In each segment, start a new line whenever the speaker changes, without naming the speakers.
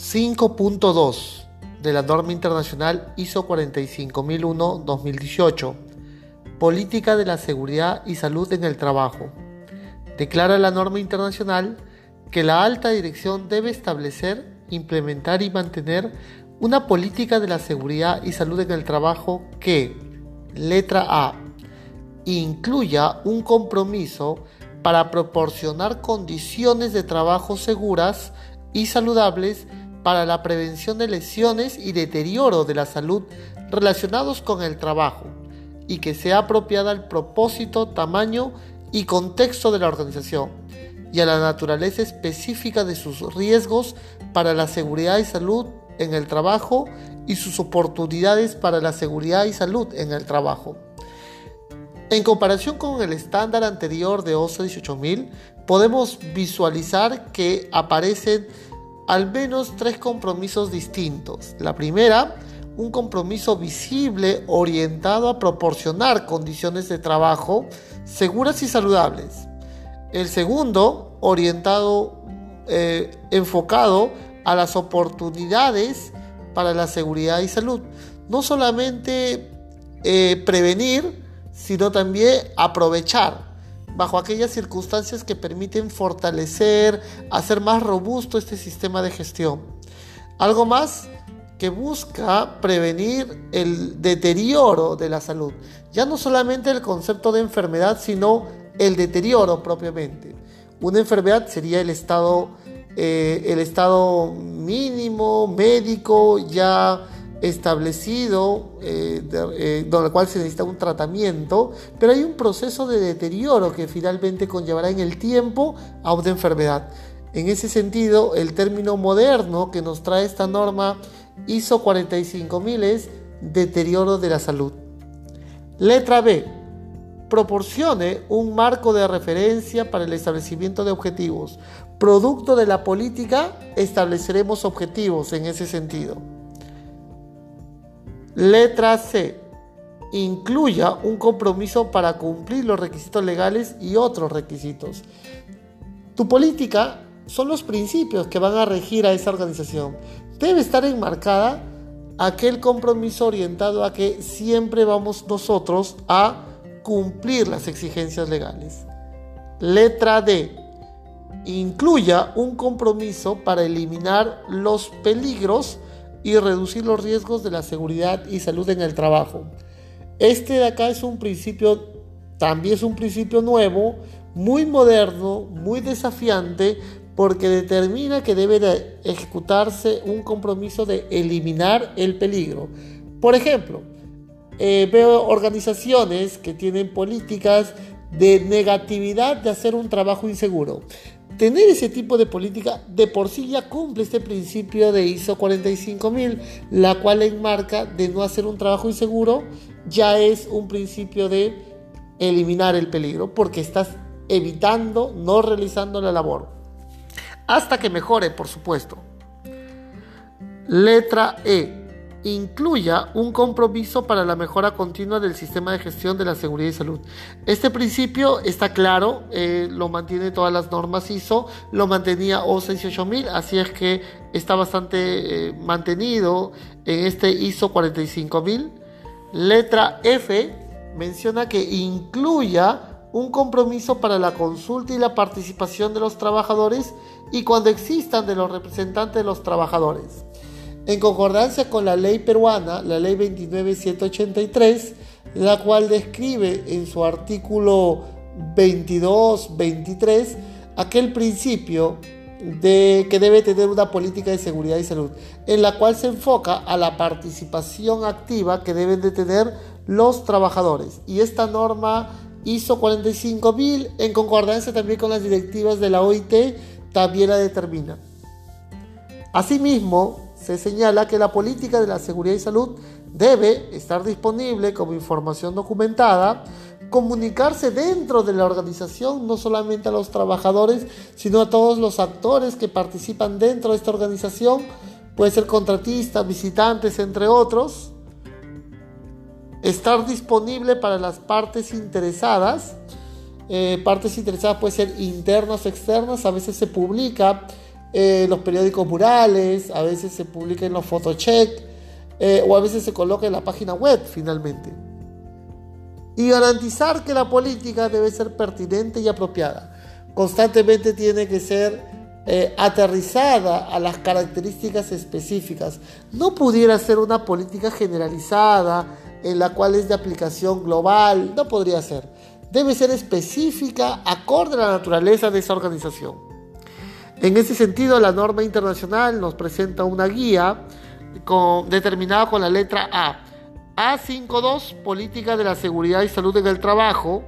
5.2 de la norma internacional ISO 45001-2018, Política de la Seguridad y Salud en el Trabajo. Declara la norma internacional que la alta dirección debe establecer, implementar y mantener una política de la seguridad y salud en el trabajo que, letra A, incluya un compromiso para proporcionar condiciones de trabajo seguras y saludables para la prevención de lesiones y deterioro de la salud relacionados con el trabajo y que sea apropiada al propósito, tamaño y contexto de la organización y a la naturaleza específica de sus riesgos para la seguridad y salud en el trabajo y sus oportunidades para la seguridad y salud en el trabajo. En comparación con el estándar anterior de OSA 18000, podemos visualizar que aparecen al menos tres compromisos distintos. La primera, un compromiso visible orientado a proporcionar condiciones de trabajo seguras y saludables. El segundo, orientado, eh, enfocado a las oportunidades para la seguridad y salud. No solamente eh, prevenir, sino también aprovechar bajo aquellas circunstancias que permiten fortalecer, hacer más robusto este sistema de gestión. Algo más que busca prevenir el deterioro de la salud. Ya no solamente el concepto de enfermedad, sino el deterioro propiamente. Una enfermedad sería el estado, eh, el estado mínimo, médico, ya establecido, eh, eh, donde el cual se necesita un tratamiento, pero hay un proceso de deterioro que finalmente conllevará en el tiempo a una enfermedad. En ese sentido, el término moderno que nos trae esta norma ISO 45000 es deterioro de la salud. Letra B. Proporcione un marco de referencia para el establecimiento de objetivos. Producto de la política, estableceremos objetivos en ese sentido. Letra C. Incluya un compromiso para cumplir los requisitos legales y otros requisitos. Tu política son los principios que van a regir a esa organización. Debe estar enmarcada aquel compromiso orientado a que siempre vamos nosotros a cumplir las exigencias legales. Letra D. Incluya un compromiso para eliminar los peligros y reducir los riesgos de la seguridad y salud en el trabajo. Este de acá es un principio, también es un principio nuevo, muy moderno, muy desafiante, porque determina que debe de ejecutarse un compromiso de eliminar el peligro. Por ejemplo, eh, veo organizaciones que tienen políticas de negatividad de hacer un trabajo inseguro tener ese tipo de política de por sí ya cumple este principio de ISO 45000, la cual enmarca de no hacer un trabajo inseguro, ya es un principio de eliminar el peligro, porque estás evitando, no realizando la labor. Hasta que mejore, por supuesto. Letra E incluya un compromiso para la mejora continua del sistema de gestión de la seguridad y salud. Este principio está claro, eh, lo mantiene todas las normas ISO, lo mantenía OSA 18000, así es que está bastante eh, mantenido en este ISO 45000. Letra F menciona que incluya un compromiso para la consulta y la participación de los trabajadores y cuando existan de los representantes de los trabajadores. En concordancia con la ley peruana, la ley 29783, la cual describe en su artículo 22-23 aquel principio de que debe tener una política de seguridad y salud, en la cual se enfoca a la participación activa que deben de tener los trabajadores. Y esta norma ISO 45000, en concordancia también con las directivas de la OIT, también la determina. Asimismo, se señala que la política de la seguridad y salud debe estar disponible como información documentada, comunicarse dentro de la organización, no solamente a los trabajadores, sino a todos los actores que participan dentro de esta organización, puede ser contratistas, visitantes, entre otros. Estar disponible para las partes interesadas. Eh, partes interesadas pueden ser internas o externas, a veces se publica eh, los periódicos murales, a veces se publica en los photocheck eh, o a veces se coloca en la página web finalmente. Y garantizar que la política debe ser pertinente y apropiada. Constantemente tiene que ser eh, aterrizada a las características específicas. No pudiera ser una política generalizada en la cual es de aplicación global, no podría ser. Debe ser específica, acorde a la naturaleza de esa organización. En ese sentido, la norma internacional nos presenta una guía determinada con la letra A. A52, Política de la Seguridad y Salud en el Trabajo,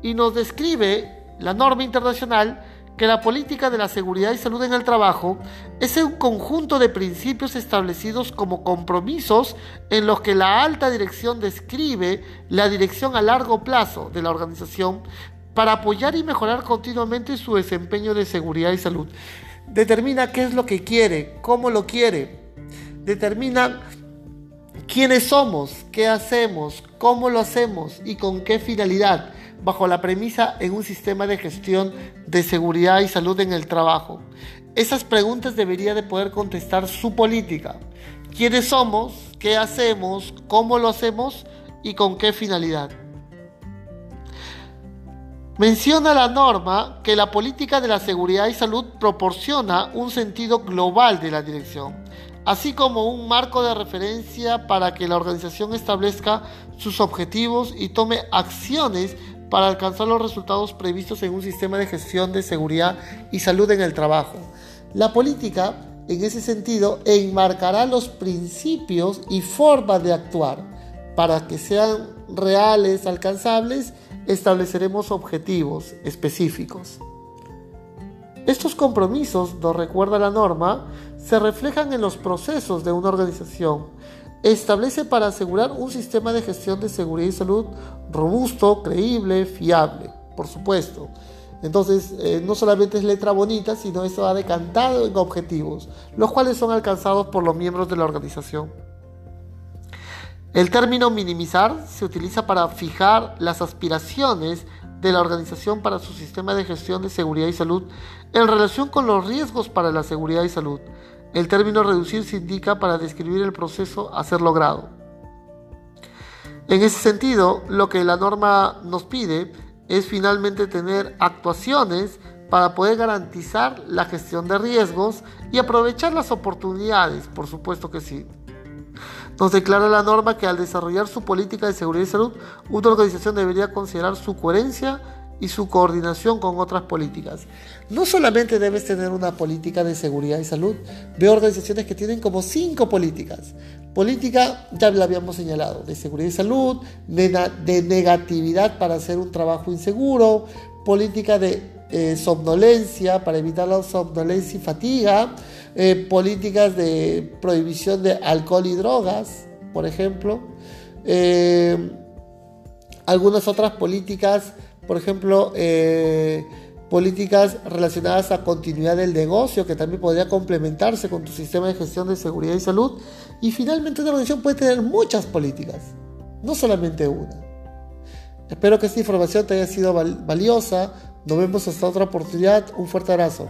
y nos describe la norma internacional que la política de la seguridad y salud en el trabajo es un conjunto de principios establecidos como compromisos en los que la alta dirección describe la dirección a largo plazo de la organización para apoyar y mejorar continuamente su desempeño de seguridad y salud. Determina qué es lo que quiere, cómo lo quiere. Determina quiénes somos, qué hacemos, cómo lo hacemos y con qué finalidad bajo la premisa en un sistema de gestión de seguridad y salud en el trabajo. Esas preguntas debería de poder contestar su política. ¿Quiénes somos? ¿Qué hacemos? ¿Cómo lo hacemos? ¿Y con qué finalidad? Menciona la norma que la política de la seguridad y salud proporciona un sentido global de la dirección, así como un marco de referencia para que la organización establezca sus objetivos y tome acciones para alcanzar los resultados previstos en un sistema de gestión de seguridad y salud en el trabajo. La política, en ese sentido, enmarcará los principios y formas de actuar. Para que sean reales, alcanzables, estableceremos objetivos específicos. Estos compromisos, nos recuerda la norma, se reflejan en los procesos de una organización, establece para asegurar un sistema de gestión de seguridad y salud robusto, creíble, fiable, por supuesto. Entonces, eh, no solamente es letra bonita, sino eso va decantado en objetivos, los cuales son alcanzados por los miembros de la organización. El término minimizar se utiliza para fijar las aspiraciones de la organización para su sistema de gestión de seguridad y salud en relación con los riesgos para la seguridad y salud, el término reducir se indica para describir el proceso a ser logrado. En ese sentido, lo que la norma nos pide es finalmente tener actuaciones para poder garantizar la gestión de riesgos y aprovechar las oportunidades, por supuesto que sí. Nos declara la norma que al desarrollar su política de seguridad y salud, una organización debería considerar su coherencia y su coordinación con otras políticas. No solamente debes tener una política de seguridad y salud, veo organizaciones que tienen como cinco políticas. Política, ya la habíamos señalado, de seguridad y salud, de, negatividad para hacer un trabajo inseguro, política de eh, somnolencia para evitar la somnolencia y fatiga, eh, políticas de prohibición de alcohol y drogas, por ejemplo, eh, algunas otras políticas por ejemplo, políticas relacionadas a continuidad del negocio, que también podría complementarse con tu sistema de gestión de seguridad y salud. Y finalmente una organización puede tener muchas políticas, no solamente una. Espero que esta información te haya sido valiosa. Nos vemos hasta otra oportunidad. Un fuerte abrazo.